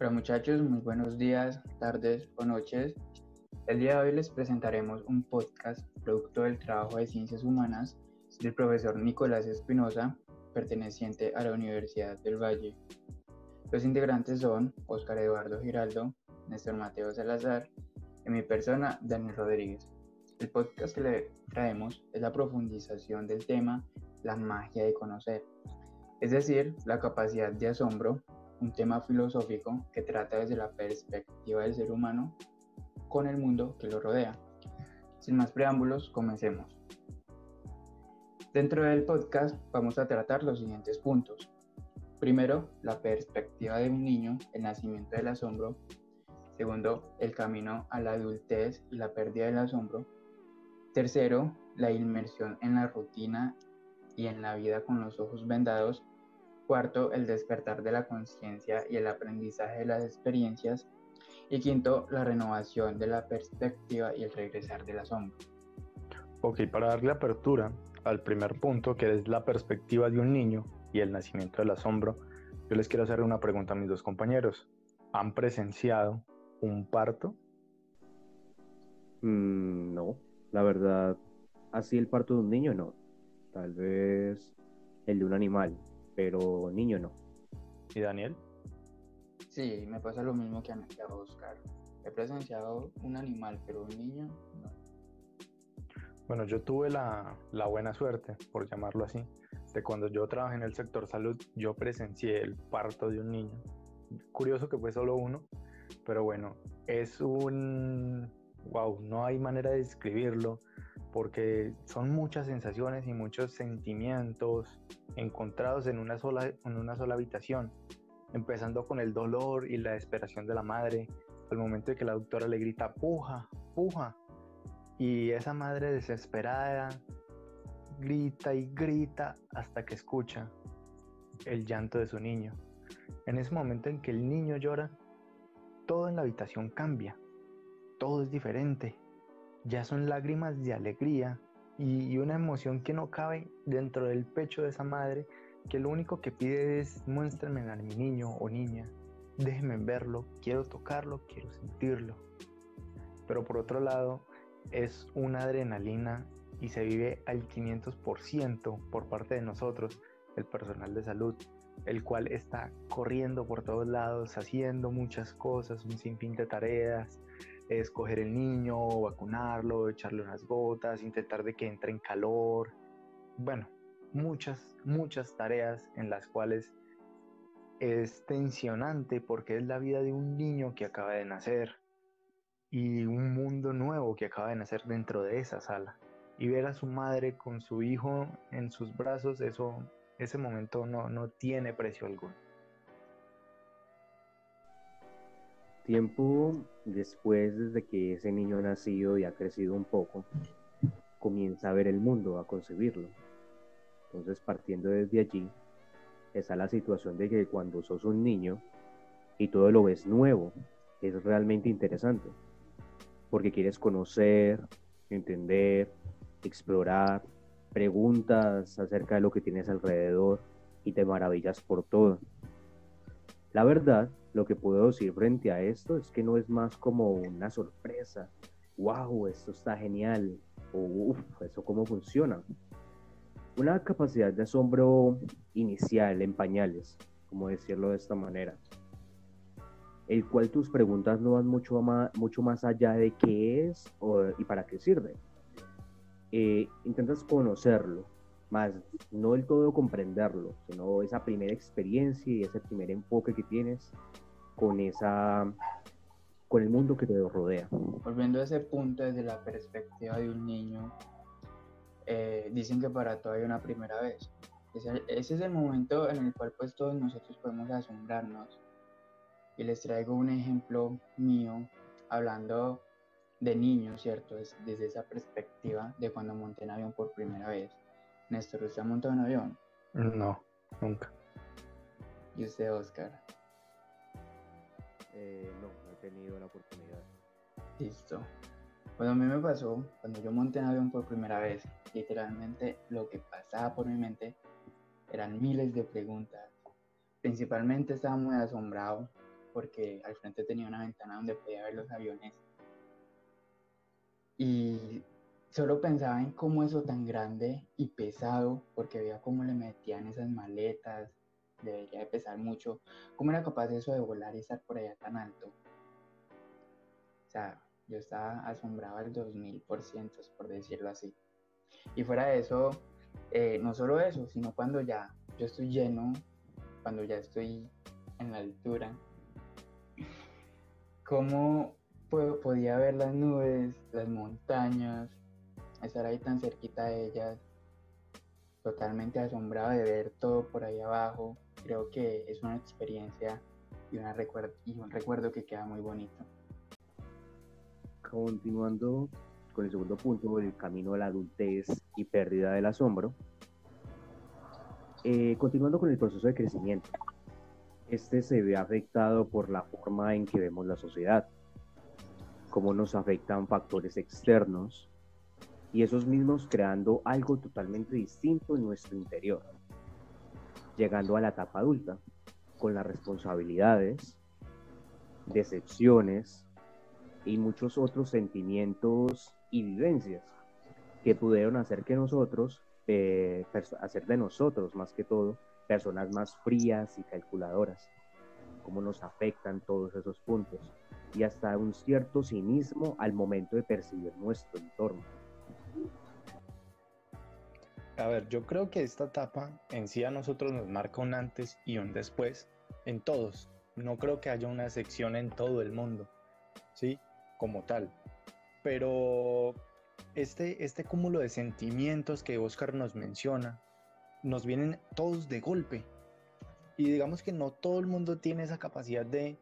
Hola muchachos, muy buenos días, tardes o noches. El día de hoy les presentaremos un podcast producto del trabajo de ciencias humanas del profesor Nicolás Espinosa, perteneciente a la Universidad del Valle. Los integrantes son Óscar Eduardo Giraldo, Néstor Mateo Salazar y mi persona, Daniel Rodríguez. El podcast que le traemos es la profundización del tema la magia de conocer, es decir, la capacidad de asombro un tema filosófico que trata desde la perspectiva del ser humano con el mundo que lo rodea. Sin más preámbulos, comencemos. Dentro del podcast vamos a tratar los siguientes puntos. Primero, la perspectiva de un niño, el nacimiento del asombro. Segundo, el camino a la adultez y la pérdida del asombro. Tercero, la inmersión en la rutina y en la vida con los ojos vendados Cuarto, el despertar de la conciencia y el aprendizaje de las experiencias. Y quinto, la renovación de la perspectiva y el regresar del asombro. Ok, para darle apertura al primer punto, que es la perspectiva de un niño y el nacimiento del asombro, yo les quiero hacer una pregunta a mis dos compañeros. ¿Han presenciado un parto? Mm, no, la verdad, así el parto de un niño no. Tal vez el de un animal, pero niño no. ¿Y Daniel? Sí, me pasa lo mismo que a, Oscar. He presenciado un animal, pero un niño no. Bueno, yo tuve la, la, buena suerte, por llamarlo así, de cuando yo trabajé en el sector salud, yo presencié el parto de un niño. Curioso que fue solo uno, pero bueno, es un... ¡Wow! No hay manera de describirlo porque son muchas sensaciones y muchos sentimientos encontrados en una sola, en una sola habitación, empezando con el dolor y la desesperación de la madre, al momento de que la doctora le grita, puja, puja, y esa madre desesperada grita y grita hasta que escucha el llanto de su niño. En ese momento en que el niño llora, todo en la habitación cambia, todo es diferente ya son lágrimas de alegría y, una emoción que no cabe dentro del pecho de esa madre que lo único que pide es muéstrenme a mi niño o niña, déjenme verlo, quiero tocarlo, quiero sentirlo. Pero por otro lado, es una adrenalina y se vive al 500% por parte de nosotros, el personal de salud, el cual está corriendo por todos lados, haciendo muchas cosas, un sinfín de tareas, escoger el niño, vacunarlo, echarle unas gotas, intentar de que entre en calor. Bueno, muchas, muchas tareas en las cuales es tensionante porque es la vida de un niño que acaba de nacer y un mundo nuevo que acaba de nacer dentro de esa sala. Y ver a su madre con su hijo en sus brazos, eso, ese momento no, no tiene precio alguno. Tiempo después, desde que ese niño ha nacido y ha crecido un poco, comienza a ver el mundo, a concebirlo. Entonces, partiendo desde allí, está la situación de que cuando sos un niño y todo lo ves nuevo, es realmente interesante, porque quieres conocer, entender, explorar, preguntas acerca de lo que tienes alrededor y te maravillas por todo. La verdad lo que puedo decir frente a esto es que no es más como una sorpresa. ¡Wow! Esto está genial. O ¡Uf! ¿Eso cómo funciona? Una capacidad de asombro inicial en pañales, como decirlo de esta manera. El cual tus preguntas no van mucho más, mucho más allá de qué es y para qué sirve. Eh, intentas conocerlo, más no del todo comprenderlo, sino esa primera experiencia y ese primer enfoque que tienes con esa con el mundo que te rodea. Volviendo a ese punto desde la perspectiva de un niño, eh, dicen que para todo hay una primera vez. Ese, ese, es el momento en el cual pues todos nosotros podemos asombrarnos. Y les traigo un ejemplo mío hablando de niño, ¿cierto? desde esa perspectiva de cuando monté en avión por primera vez. Néstor, ¿usted ha montado en avión? No, nunca. ¿Y usted, Oscar? Eh, no, no he tenido la oportunidad. Listo. Bueno, a mí me pasó cuando yo monté en avión por primera vez. Literalmente lo que pasaba por mi mente eran miles de preguntas. Principalmente estaba muy asombrado porque al frente tenía una ventana donde podía ver los aviones. Y solo pensaba en cómo eso tan grande y pesado, porque veía cómo le metían esas maletas, debería de pesar mucho, cómo era capaz eso de volar y estar por allá tan alto. O sea, yo estaba asombrado al 2000%, por decirlo así. Y fuera de eso, eh, no solo eso, sino cuando ya yo estoy lleno, cuando ya estoy en la altura, cómo podía ver las nubes, las montañas, estar ahí tan cerquita de ellas, totalmente asombrado de ver todo por ahí abajo. Creo que es una experiencia y, una y un recuerdo que queda muy bonito. Continuando con el segundo punto, el camino a la adultez y pérdida del asombro. Eh, continuando con el proceso de crecimiento, este se ve afectado por la forma en que vemos la sociedad, cómo nos afectan factores externos y esos mismos creando algo totalmente distinto en nuestro interior, llegando a la etapa adulta, con las responsabilidades, decepciones y muchos otros sentimientos y vivencias que pudieron hacer que nosotros, eh, hacer de nosotros más que todo, personas más frías y calculadoras, cómo nos afectan todos esos puntos y hasta un cierto cinismo al momento de percibir nuestro entorno. A ver, yo creo que esta etapa en sí a nosotros nos marca un antes y un después en todos. No creo que haya una sección en todo el mundo, ¿sí? Como tal pero este, este cúmulo de sentimientos que Oscar nos menciona, nos vienen todos de golpe. Y digamos que no todo el mundo tiene esa capacidad de,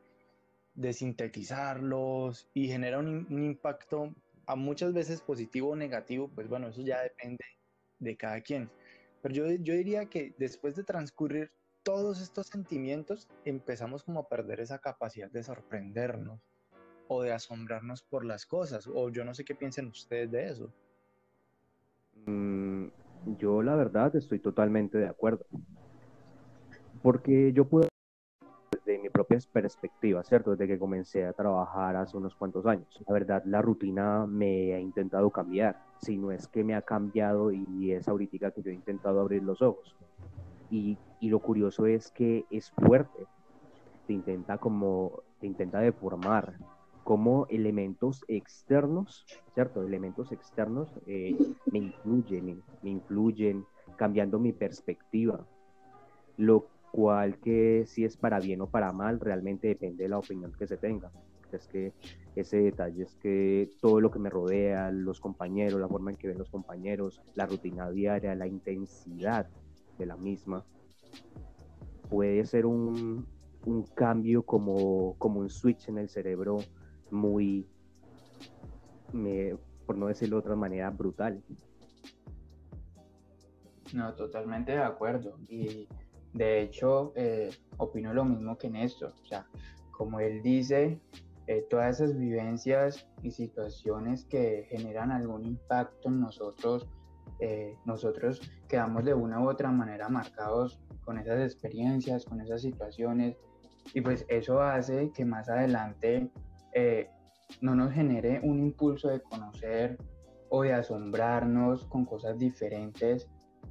de sintetizarlos y genera un, impacto a muchas veces positivo o negativo, pues bueno, eso ya depende de cada quien. Pero yo, yo diría que después de transcurrir todos estos sentimientos, empezamos como a perder esa capacidad de sorprendernos o de asombrarnos por las cosas, o yo no sé qué piensen ustedes de eso. Mm, yo la verdad estoy totalmente de acuerdo, porque yo puedo desde mi propia perspectiva, ¿cierto? Desde que comencé a trabajar hace unos cuantos años. La verdad, la rutina me ha intentado cambiar, si no es que me ha cambiado y es ahorita que yo he intentado abrir los ojos. Y, y lo curioso es que es fuerte, te intenta como, te intenta deformar, como elementos externos, ¿cierto? Elementos externos eh, me influyen, me influyen, cambiando mi perspectiva, lo cual que si es para bien o para mal, realmente depende de la opinión que se tenga. Es que ese detalle es que todo lo que me rodea, los compañeros, la forma en que ven los compañeros, la rutina diaria, la intensidad de la misma, puede ser un, un cambio como, como un switch en el cerebro muy, por no decirlo de otra manera, brutal. No, totalmente de acuerdo. Y de hecho, eh, opino lo mismo que Néstor. O sea, como él dice, eh, todas esas vivencias y situaciones que generan algún impacto en nosotros, eh, nosotros quedamos de una u otra manera marcados con esas experiencias, con esas situaciones. Y pues eso hace que más adelante eh, no nos genere un impulso de conocer o de asombrarnos con cosas diferentes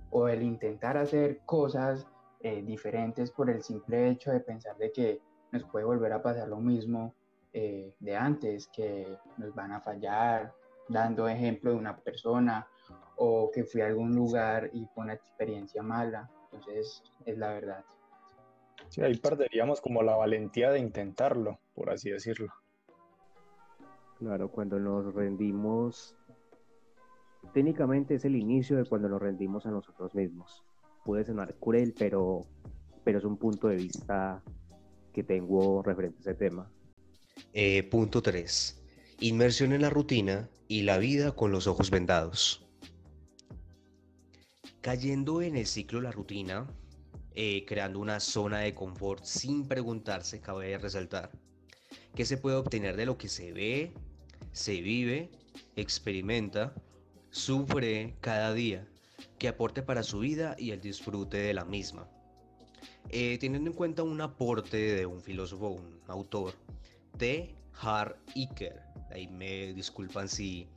o el intentar hacer cosas eh, diferentes por el simple hecho de pensar de que nos puede volver a pasar lo mismo eh, de antes, que nos van a fallar, dando ejemplo de una persona o que fui a algún lugar y fue una experiencia mala. Entonces, es la verdad. Sí, ahí perderíamos como la valentía de intentarlo, por así decirlo. Claro, cuando nos rendimos, técnicamente es el inicio de cuando nos rendimos a nosotros mismos. Puede sonar cruel, pero, pero es un punto de vista que tengo referente a ese tema. Eh, punto 3. Inmersión en la rutina y la vida con los ojos vendados. Cayendo en el ciclo de la rutina, eh, creando una zona de confort sin preguntarse, cabe resaltar, ¿qué se puede obtener de lo que se ve, se vive, experimenta, sufre cada día, que aporte para su vida y el disfrute de la misma. Eh, teniendo en cuenta un aporte de un filósofo, un autor, T. Har Iker, ahí me disculpan si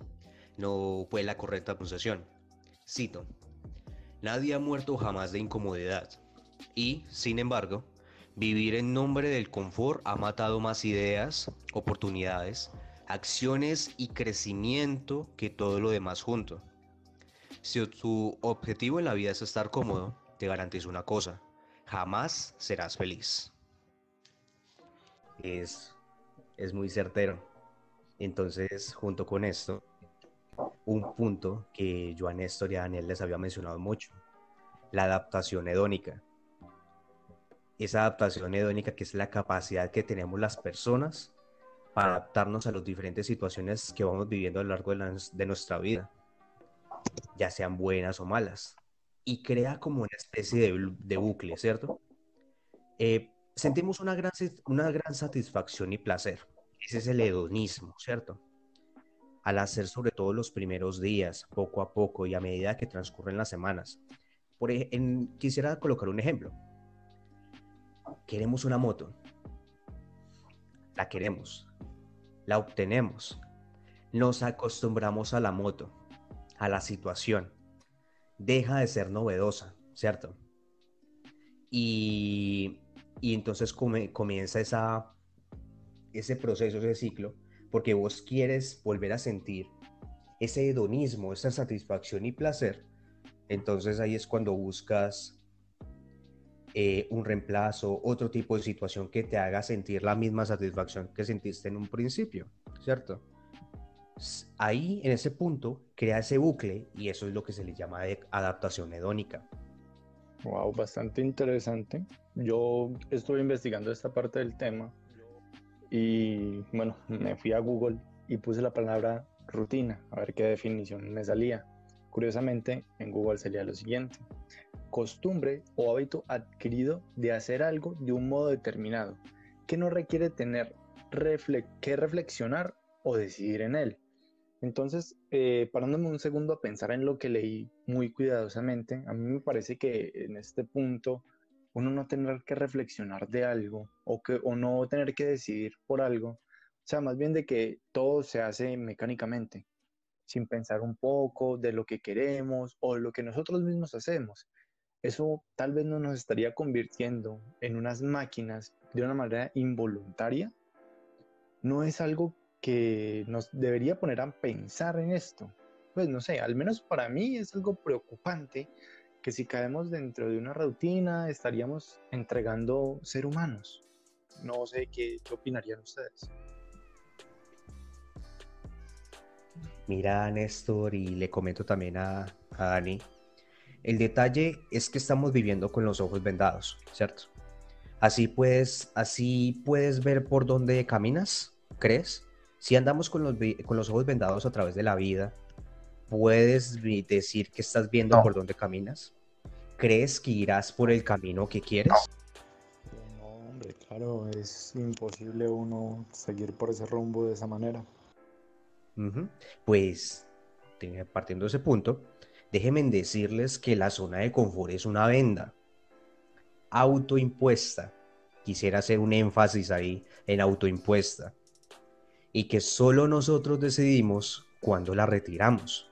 no fue la correcta pronunciación. Cito, nadie ha muerto jamás de incomodidad y, sin embargo, vivir en nombre del confort ha matado más ideas, oportunidades, acciones y crecimiento que todo lo demás junto. Si tu objetivo en la vida es estar cómodo, te garantizo una cosa, jamás serás feliz. Es, es muy certero. Entonces, junto con esto, un punto que Joan Néstor y Daniel les había mencionado mucho, la adaptación hedónica. Esa adaptación hedónica que es la capacidad que tenemos las personas para adaptarnos a las diferentes situaciones que vamos viviendo a lo largo de, nuestra vida, ya sean buenas o malas, y crea como una especie de, bucle, ¿cierto? Eh, sentimos una gran, una gran satisfacción y placer. Ese es el hedonismo, ¿cierto? Al hacer sobre todo los primeros días, poco a poco y a medida que transcurren las semanas. Por, en, quisiera colocar un ejemplo. Queremos una moto. La queremos la obtenemos. Nos acostumbramos a la moto, a la situación. Deja de ser novedosa, ¿cierto? Y, entonces comienza esa, ese proceso, ese ciclo, porque vos quieres volver a sentir ese hedonismo, esa satisfacción y placer. Entonces ahí es cuando buscas eh, un reemplazo, otro tipo de situación que te haga sentir la misma satisfacción que sentiste en un principio, ¿cierto? Ahí, en ese punto, crea ese bucle y eso es lo que se le llama adaptación hedónica. Wow, bastante interesante. Yo estuve investigando esta parte del tema y bueno, me fui a Google y puse la palabra rutina, a ver qué definición me salía. Curiosamente, en Google salía lo siguiente costumbre o hábito adquirido de hacer algo de un modo determinado, que no requiere tener que reflexionar o decidir en él. Entonces, eh, parándome un segundo a pensar en lo que leí muy cuidadosamente, a mí me parece que en este punto uno no tener que reflexionar de algo o, que, o no tener que decidir por algo, o sea, más bien de que todo se hace mecánicamente, sin pensar un poco de lo que queremos o lo que nosotros mismos hacemos eso tal vez no nos estaría convirtiendo en unas máquinas de una manera involuntaria. No es algo que nos debería poner a pensar en esto. Pues no sé, al menos para mí es algo preocupante que si caemos dentro de una rutina estaríamos entregando ser humanos. No sé qué, opinarían ustedes. Mira, Néstor, y le comento también a, a Dani, el detalle es que estamos viviendo con los ojos vendados, ¿cierto? Así puedes, así puedes ver por dónde caminas, ¿crees? Si andamos con los, con los ojos vendados a través de la vida, ¿puedes decir que estás viendo por dónde caminas? ¿Crees que irás por el camino que quieres? No, hombre, claro, es imposible uno seguir por ese rumbo de esa manera. Pues, partiendo de ese punto, déjenme decirles que la zona de confort es una venda autoimpuesta. Quisiera hacer un énfasis ahí en autoimpuesta. Y que solo nosotros decidimos cuándo la retiramos.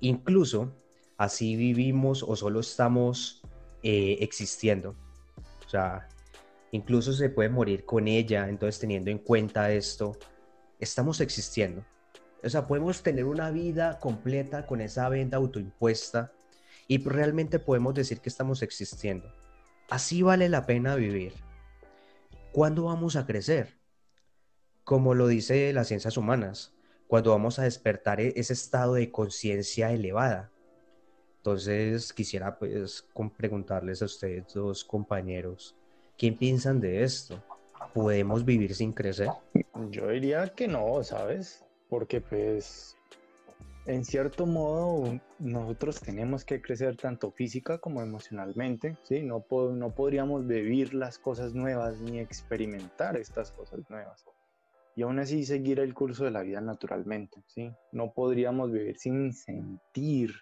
Incluso así vivimos o solo estamos eh, existiendo. O sea, incluso se puede morir con ella. Entonces, teniendo en cuenta esto, estamos existiendo. O sea, podemos tener una vida completa con esa venta autoimpuesta y realmente podemos decir que estamos existiendo. Así vale la pena vivir. ¿Cuándo vamos a crecer? Como lo dice las ciencias humanas, cuando vamos a despertar e-, ese estado de conciencia elevada. Entonces quisiera pues preguntarles a ustedes dos compañeros, ¿qué piensan de esto? ¿Podemos vivir sin crecer? Yo diría que no, ¿sabes? porque pues en cierto modo nosotros tenemos que crecer tanto física como emocionalmente, ¿sí? No, no podríamos vivir las cosas nuevas ni experimentar estas cosas nuevas. Y aún así seguir el curso de la vida naturalmente, ¿sí? No podríamos vivir sin sentir,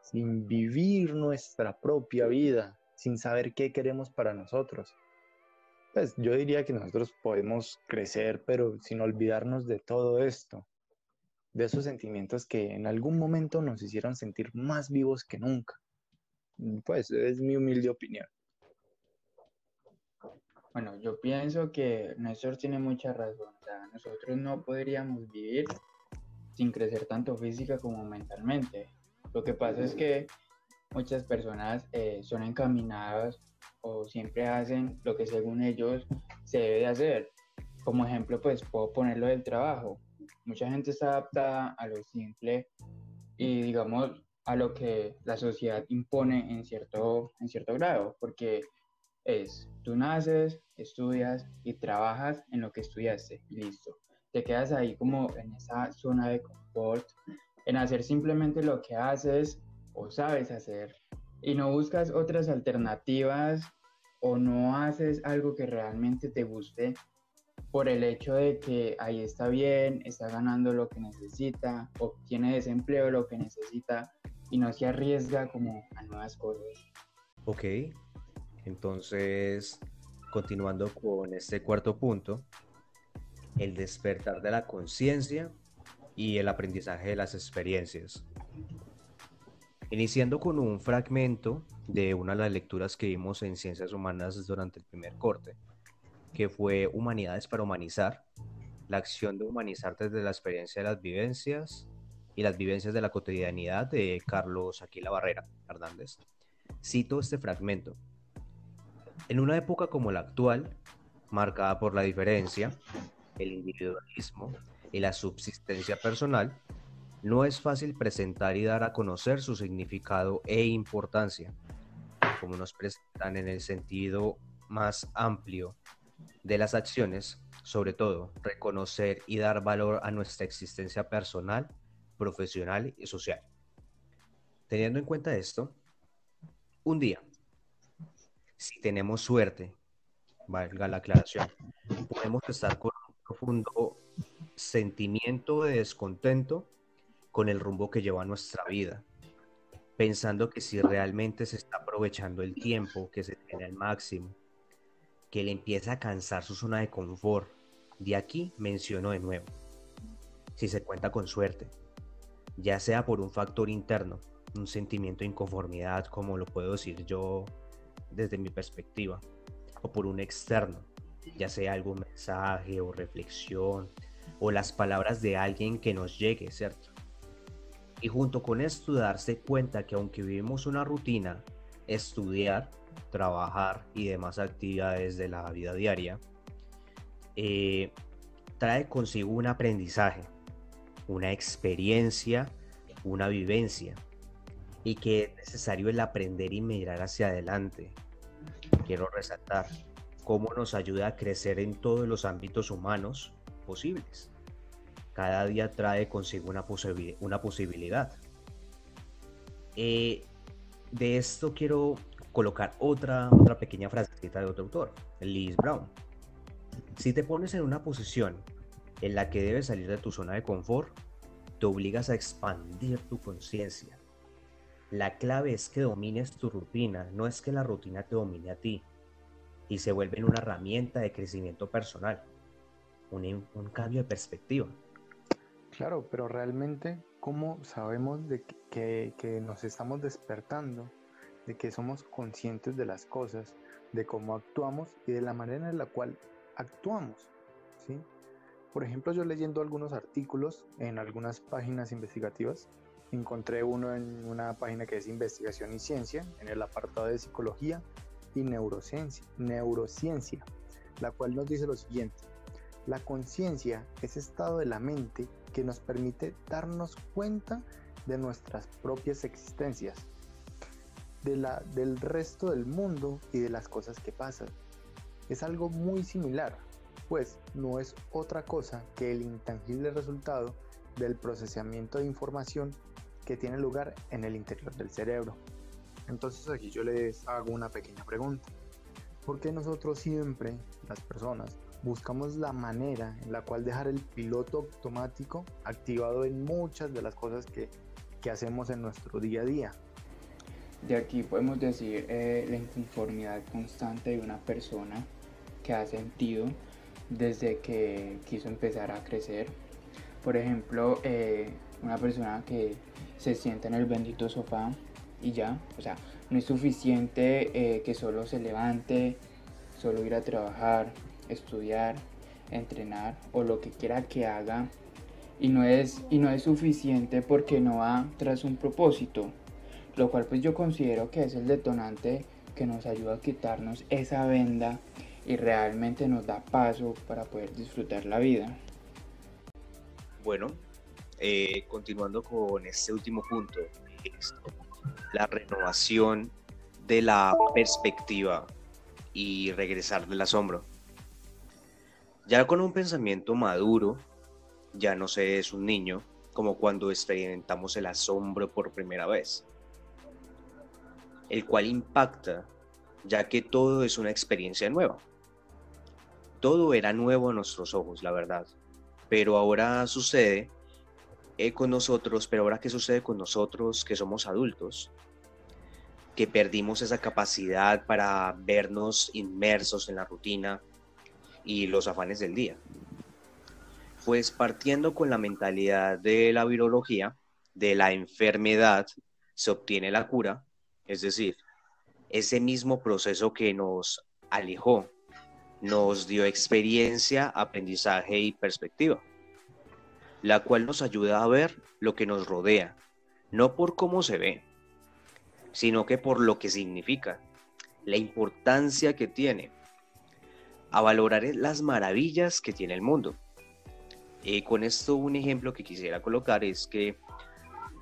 sin vivir nuestra propia vida, sin saber qué queremos para nosotros. Pues yo diría que nosotros podemos crecer, pero sin olvidarnos de todo esto, de esos sentimientos que en algún momento nos hicieron sentir más vivos que nunca. Pues es mi humilde opinión. Bueno, yo pienso que Néstor tiene mucha razón. O sea, nosotros no podríamos vivir sin crecer tanto física como mentalmente. Lo que pasa es que muchas personas eh, son encaminadas o siempre hacen lo que según ellos se debe de hacer. Como ejemplo, pues puedo ponerlo del trabajo. Mucha gente está adaptada a lo simple y digamos a lo que la sociedad impone en cierto, en cierto grado, porque es, tú naces, estudias y trabajas en lo que estudiaste listo. Te quedas ahí como en esa zona de confort, en hacer simplemente lo que haces o sabes hacer y no buscas otras alternativas o no haces algo que realmente te guste por el hecho de que ahí está bien, está ganando lo que necesita, obtiene desempleo lo que necesita y no se arriesga como a nuevas cosas. Ok, entonces, continuando con este cuarto punto, el despertar de la conciencia y el aprendizaje de las experiencias. Iniciando con un fragmento de una de las lecturas que vimos en Ciencias Humanas durante el primer corte, que fue Humanidades para Humanizar, la acción de humanizar desde la experiencia de las vivencias y las vivencias de la cotidianidad de Carlos Aquila Barrera Hernández. Cito este fragmento. En una época como la actual, marcada por la diferencia, el individualismo y la subsistencia personal, no es fácil presentar y dar a conocer su significado e importancia, como nos presentan en el sentido más amplio de las acciones, sobre todo reconocer y dar valor a nuestra existencia personal, profesional y social. Teniendo en cuenta esto, un día si tenemos suerte, valga la aclaración, podemos estar con un profundo sentimiento de descontento con el rumbo que lleva nuestra vida, pensando que si realmente se está aprovechando el tiempo, que se tiene al máximo, que le empieza a cansar su zona de confort. De aquí menciono de nuevo, si se cuenta con suerte, ya sea por un factor interno, un sentimiento de inconformidad, como lo puedo decir yo desde mi perspectiva, o por un externo, ya sea algún mensaje o reflexión, o las palabras de alguien que nos llegue, ¿cierto? Y junto con esto darse cuenta que aunque vivimos una rutina, estudiar, trabajar y demás actividades de la vida diaria, eh, trae consigo un aprendizaje, una experiencia, una vivencia, y que es necesario el aprender y mirar hacia adelante, quiero resaltar cómo nos ayuda a crecer en todos los ámbitos humanos posibles. Cada día trae consigo una, posibilidad. Eh, de esto quiero colocar otra, otra pequeña frasecita de otro autor, Liz Brown. Si te pones en una posición en la que debes salir de tu zona de confort, te obligas a expandir tu conciencia, la clave es que domines tu rutina, no es que la rutina te domine a ti y se vuelve una herramienta de crecimiento personal, un, cambio de perspectiva. Claro, pero realmente, ¿cómo sabemos de que, que, nos estamos despertando, de que somos conscientes de las cosas, de cómo actuamos y de la manera en la cual actuamos? ¿sí? Por ejemplo, yo leyendo algunos artículos en algunas páginas investigativas, encontré uno en una página que es Investigación y Ciencia, en el apartado de Psicología y Neurociencia, neurociencia la cual nos dice lo siguiente. La conciencia es estado de la mente que nos permite darnos cuenta de nuestras propias existencias, de la, del resto del mundo y de las cosas que pasan. Es algo muy similar, pues no es otra cosa que el intangible resultado del procesamiento de información que tiene lugar en el interior del cerebro. Entonces aquí yo les hago una pequeña pregunta. ¿Por qué nosotros siempre, las personas, buscamos la manera en la cual dejar el piloto automático activado en muchas de las cosas que, que hacemos en nuestro día a día? de aquí podemos decir eh, la inconformidad constante de una persona que ha sentido desde que quiso empezar a crecer. Por ejemplo, eh, una persona que se sienta en el bendito sofá y ya, o sea, no es suficiente eh, que solo se levante, solo ir a trabajar, estudiar, entrenar o lo que quiera que haga y no es, y no es suficiente porque no va tras un propósito, lo cual pues yo considero que es el detonante que nos ayuda a quitarnos esa venda y realmente nos da paso para poder disfrutar la vida. Bueno, eh, continuando con este último punto, la renovación de la perspectiva y regresar del asombro. Ya con un pensamiento maduro, ya no se es un niño como cuando experimentamos el asombro por primera vez, el cual impacta ya que todo es una experiencia nueva. Todo era nuevo a nuestros ojos, la verdad, pero ahora sucede eh, con nosotros, pero ahora qué sucede con nosotros que somos adultos, que perdimos esa capacidad para vernos inmersos en la rutina y los afanes del día. Pues partiendo con la mentalidad de la virología, de la enfermedad se obtiene la cura, es decir, ese mismo proceso que nos alejó, nos dio experiencia, aprendizaje y perspectiva, la cual nos ayuda a ver lo que nos rodea, no por cómo se ve, sino que por lo que significa, la importancia que tiene, a valorar las maravillas que tiene el mundo. Eh, con esto un ejemplo que quisiera colocar es que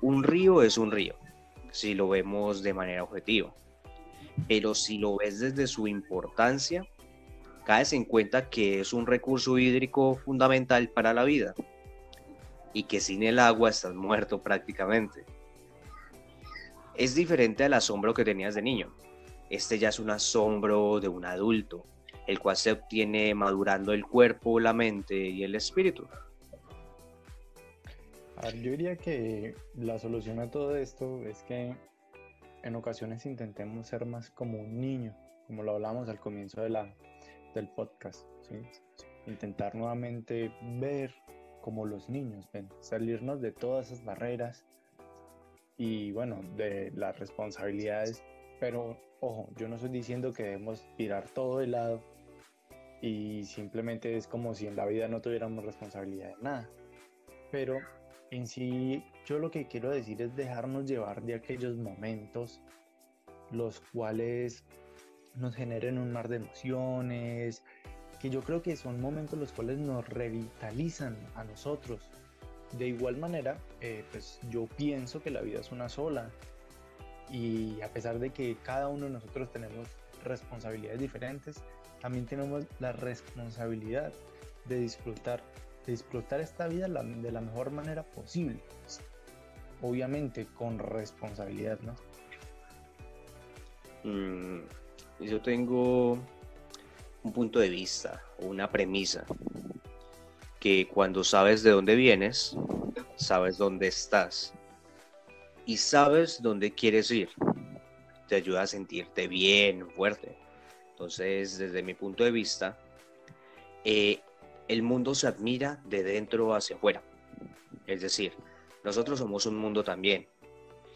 un río es un río, si lo vemos de manera objetiva, pero si lo ves desde su importancia, caes en cuenta que es un recurso hídrico fundamental para la vida y que sin el agua estás muerto prácticamente. Es diferente al asombro que tenías de niño. Este ya es un asombro de un adulto, el cual se obtiene madurando el cuerpo, la mente y el espíritu yo diría que la solución a todo esto es que en ocasiones intentemos ser más como un niño, como lo hablamos al comienzo de la, del podcast. Intentar nuevamente ver como los niños ven, salirnos de todas esas barreras y bueno, de las responsabilidades. Pero ojo, yo no estoy diciendo que debemos tirar todo de lado y simplemente es como si en la vida no tuviéramos responsabilidad de nada. Pero en sí, yo lo que quiero decir es dejarnos llevar de aquellos momentos los cuales nos generen un mar de emociones, que yo creo que son momentos los cuales nos revitalizan a nosotros. De igual manera, eh, pues yo pienso que la vida es una sola y a pesar de que cada uno de nosotros tenemos responsabilidades diferentes, también tenemos la responsabilidad de disfrutar disfrutar esta vida de la mejor manera posible. Obviamente con responsabilidad, ¿no? Mm, yo tengo un punto de vista, una premisa, que cuando sabes de dónde vienes, sabes dónde estás y sabes dónde quieres ir, te ayuda a sentirte bien, fuerte. Entonces, desde mi punto de vista, eh, el mundo se admira de dentro hacia afuera. Es decir, nosotros somos un mundo también.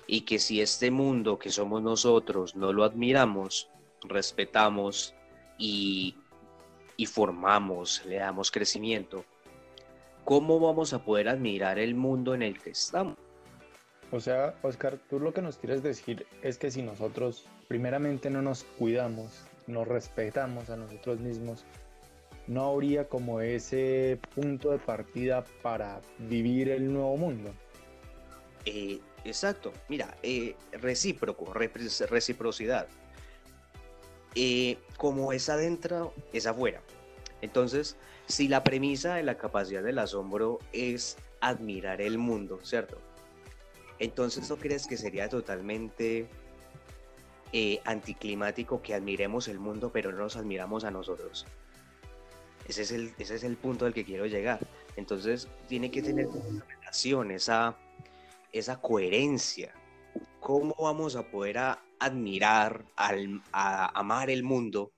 Y que si este mundo que somos nosotros no lo admiramos, respetamos y, y formamos, le damos crecimiento, ¿cómo vamos a poder admirar el mundo en el que estamos? O sea, Oscar, tú lo que nos quieres decir es que si nosotros primeramente no nos cuidamos, nos respetamos a nosotros mismos, no habría como ese punto de partida para vivir el nuevo mundo. Eh, exacto, mira, eh, recíproco, reciprocidad. Eh, como es adentro, es afuera. Entonces, si la premisa de la capacidad del asombro es admirar el mundo, ¿cierto? Entonces, ¿no crees que sería totalmente anticlimático que admiremos el mundo, pero no nos admiramos a nosotros? Ese es el, ese es el punto al que quiero llegar. Entonces, tiene que tener una relación, esa, esa coherencia. ¿Cómo vamos a poder a admirar, al, a amar el mundo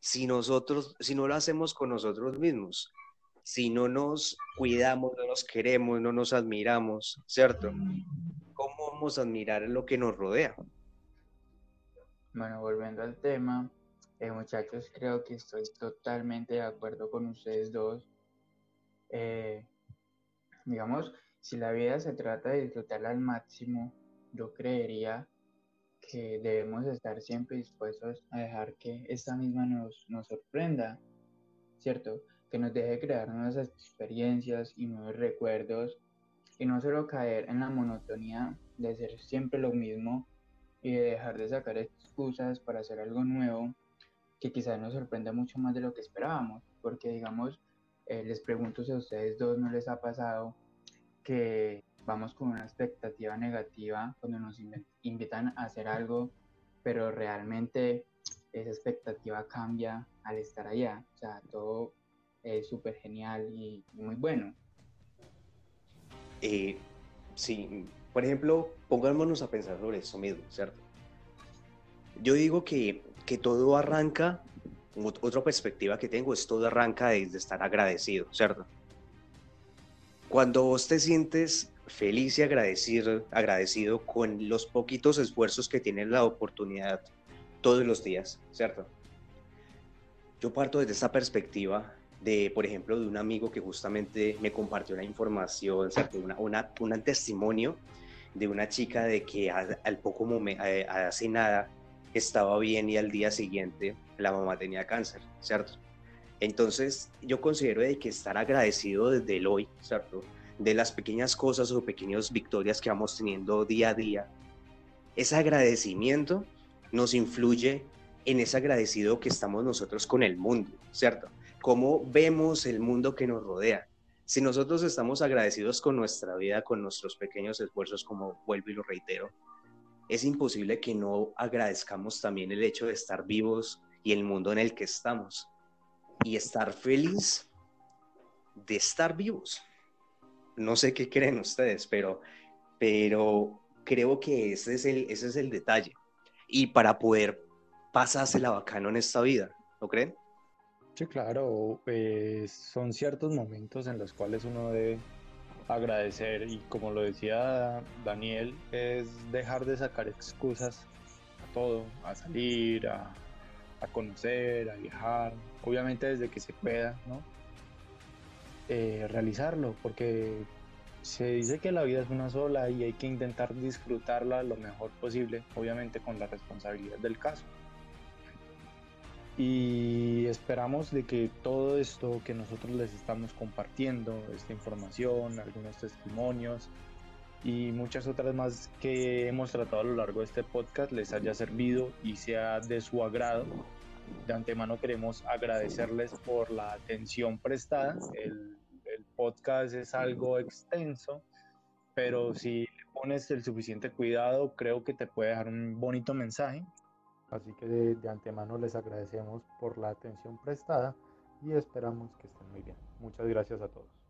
si nosotros, si no lo hacemos con nosotros mismos? Si no nos cuidamos, no nos queremos, no nos admiramos, ¿cierto? ¿Cómo vamos a admirar lo que nos rodea? Bueno, volviendo al tema, eh, muchachos, creo que estoy totalmente de acuerdo con ustedes dos. Eh, digamos, si la vida se trata de disfrutarla al máximo, yo creería que debemos estar siempre dispuestos a dejar que esta misma nos, nos sorprenda, ¿cierto? Que nos deje crear nuevas experiencias y nuevos recuerdos y no solo caer en la monotonía de ser siempre lo mismo y de dejar de sacar excusas para hacer algo nuevo que quizás nos sorprenda mucho más de lo que esperábamos, porque digamos, eh, les pregunto si a ustedes dos no les ha pasado que vamos con una expectativa negativa cuando nos invitan a hacer algo, pero realmente esa expectativa cambia al estar allá. O sea, todo es súper genial y, muy bueno. Eh, sí, por ejemplo, pongámonos a pensar sobre eso mismo, ¿cierto? Yo digo que, que todo arranca, otra perspectiva que tengo es todo arranca desde estar agradecido, ¿cierto? Cuando vos te sientes feliz y agradecido, agradecido con los poquitos esfuerzos que tienes la oportunidad todos los días, ¿cierto? Yo parto desde esa perspectiva de, por ejemplo, de un amigo que justamente me compartió una información, ¿cierto? Una, una, un testimonio de una chica de que al poco momento, eh, hace nada, estaba bien y al día siguiente la mamá tenía cáncer, ¿cierto? Entonces, yo considero de que estar agradecido desde el hoy, ¿cierto? De las pequeñas cosas o pequeñas victorias que vamos teniendo día a día, ese agradecimiento nos influye en ese agradecido que estamos nosotros con el mundo, ¿cierto? Cómo vemos el mundo que nos rodea. Si nosotros estamos agradecidos con nuestra vida, con nuestros pequeños esfuerzos, como vuelvo y lo reitero, es imposible que no agradezcamos también el hecho de estar vivos y el mundo en el que estamos y estar feliz de estar vivos. No sé qué creen ustedes, pero, pero creo que ese es, el, ese es el detalle. Y para poder pasársela bacano en esta vida, ¿no creen? Sí, claro, eh, son ciertos momentos en los cuales uno debe agradecer y como lo decía Daniel, es dejar de sacar excusas a todo, a salir, a, a conocer, a viajar, obviamente desde que se pueda, ¿no? Eh, realizarlo, porque se dice que la vida es una sola y hay que intentar disfrutarla lo mejor posible, obviamente con la responsabilidad del caso. Y esperamos de que todo esto que nosotros les estamos compartiendo, esta información, algunos testimonios, y muchas otras más que hemos tratado a lo largo de este podcast les haya servido y sea de su agrado. De antemano queremos agradecerles por la atención prestada. El, el podcast es algo extenso, pero si le pones el suficiente cuidado, creo que te puede dejar un bonito mensaje. Así que de, de antemano les agradecemos por la atención prestada y esperamos que estén muy bien. Muchas gracias a todos.